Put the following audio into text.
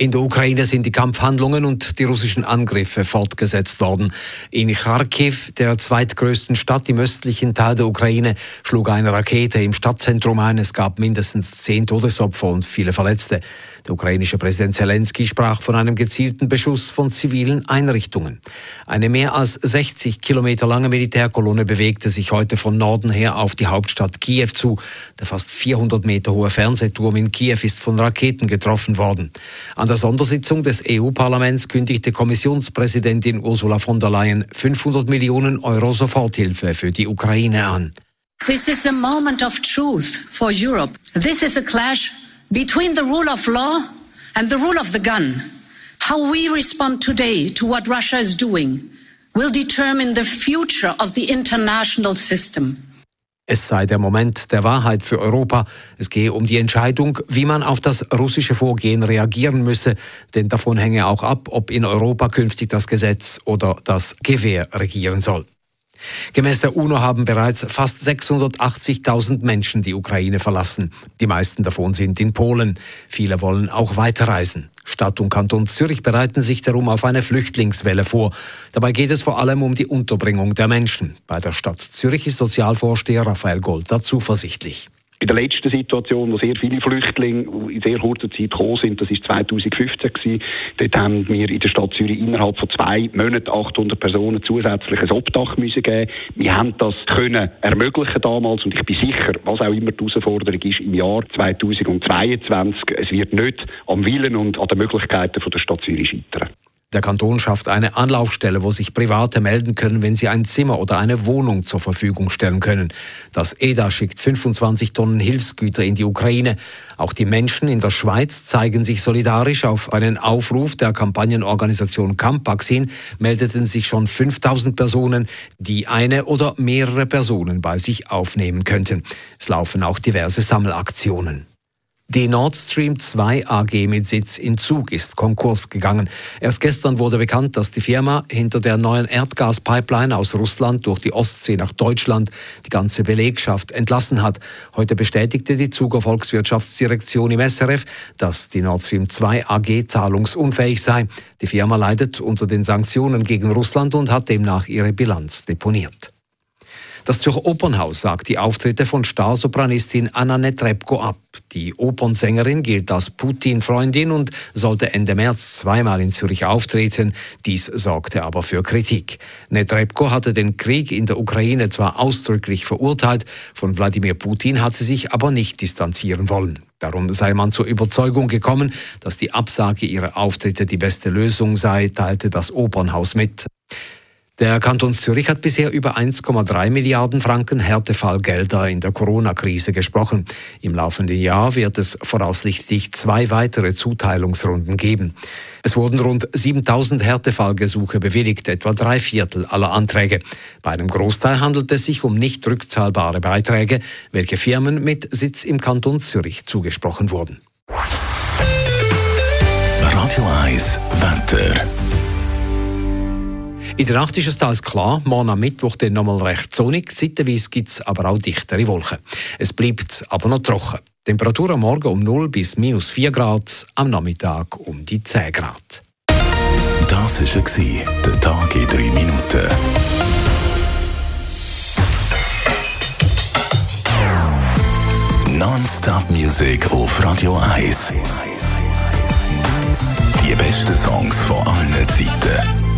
In der Ukraine sind die Kampfhandlungen und die russischen Angriffe fortgesetzt worden. In Kharkiv, der zweitgrößten Stadt im östlichen Teil der Ukraine, schlug eine Rakete im Stadtzentrum ein. Es gab mindestens zehn Todesopfer und viele Verletzte. Der ukrainische Präsident Zelensky sprach von einem gezielten Beschuss von zivilen Einrichtungen. Eine mehr als 60 Kilometer lange Militärkolonne bewegte sich heute von Norden her auf die Hauptstadt Kiew zu. Der fast 400 Meter hohe Fernsehturm in Kiew ist von Raketen getroffen worden. An der Sondersitzung des EU-Parlaments kündigte Kommissionspräsidentin Ursula von der Leyen 500 Millionen Euro Soforthilfe für die Ukraine an. This is a moment of truth for Europe. This is a clash between the rule of law and the rule of the gun. How we respond today to what Russia is doing will determine the future of the international system. Es sei der Moment der Wahrheit für Europa. Es gehe um die Entscheidung, wie man auf das russische Vorgehen reagieren müsse, denn davon hänge auch ab, ob in Europa künftig das Gesetz oder das Gewehr regieren soll. Gemäß der UNO haben bereits fast 680.000 Menschen die Ukraine verlassen. Die meisten davon sind in Polen. Viele wollen auch weiterreisen. Stadt und Kanton Zürich bereiten sich darum auf eine Flüchtlingswelle vor. Dabei geht es vor allem um die Unterbringung der Menschen. Bei der Stadt Zürich ist Sozialvorsteher Raphael Golda zuversichtlich. In der letzten Situation, wo sehr viele Flüchtlinge in sehr kurzer Zeit gekommen sind, das war 2015 gewesen, dort haben wir in der Stadt Zürich innerhalb von zwei Monaten 800 Personen zusätzlich ein Obdach müssen geben. Wir haben das können ermöglichen damals und ich bin sicher, was auch immer die Herausforderung ist im Jahr 2022, es wird nicht am Willen und an den Möglichkeiten von der Stadt Zürich scheitern. Der Kanton schafft eine Anlaufstelle, wo sich Private melden können, wenn sie ein Zimmer oder eine Wohnung zur Verfügung stellen können. Das EDA schickt 25 Tonnen Hilfsgüter in die Ukraine. Auch die Menschen in der Schweiz zeigen sich solidarisch. Auf einen Aufruf der Kampagnenorganisation Campaxin meldeten sich schon 5000 Personen, die eine oder mehrere Personen bei sich aufnehmen könnten. Es laufen auch diverse Sammelaktionen. Die Nord Stream 2 AG mit Sitz in Zug ist Konkurs gegangen. Erst gestern wurde bekannt, dass die Firma hinter der neuen Erdgaspipeline aus Russland durch die Ostsee nach Deutschland die ganze Belegschaft entlassen hat. Heute bestätigte die Zuger Volkswirtschaftsdirektion im SRF, dass die Nord Stream 2 AG zahlungsunfähig sei. Die Firma leidet unter den Sanktionen gegen Russland und hat demnach ihre Bilanz deponiert. Das Zürcher Opernhaus sagt die Auftritte von Starsopranistin Anna Netrebko ab. Die Opernsängerin gilt als Putin-Freundin und sollte Ende März zweimal in Zürich auftreten. Dies sorgte aber für Kritik. Netrebko hatte den Krieg in der Ukraine zwar ausdrücklich verurteilt, von Wladimir Putin hat sie sich aber nicht distanzieren wollen. Darum sei man zur Überzeugung gekommen, dass die Absage ihrer Auftritte die beste Lösung sei, teilte das Opernhaus mit. Der Kanton Zürich hat bisher über 1,3 Milliarden Franken Härtefallgelder in der Corona-Krise gesprochen. Im laufenden Jahr wird es voraussichtlich zwei weitere Zuteilungsrunden geben. Es wurden rund 7000 Härtefallgesuche bewilligt, etwa drei Viertel aller Anträge. Bei einem Großteil handelt es sich um nicht rückzahlbare Beiträge, welche Firmen mit Sitz im Kanton Zürich zugesprochen wurden. Radio 1 Wetter. In der Nacht ist es teils klar, morgen am Mittwoch dann nochmal recht sonnig, zeitweise gibt es aber auch dichtere Wolken. Es bleibt aber noch trocken. Temperatur am Morgen um 0 bis minus 4 Grad, am Nachmittag um die 10 Grad. Das war der Tag in 3 Minuten. Non-Stop Music auf Radio 1. Die besten Songs von allen Zeiten.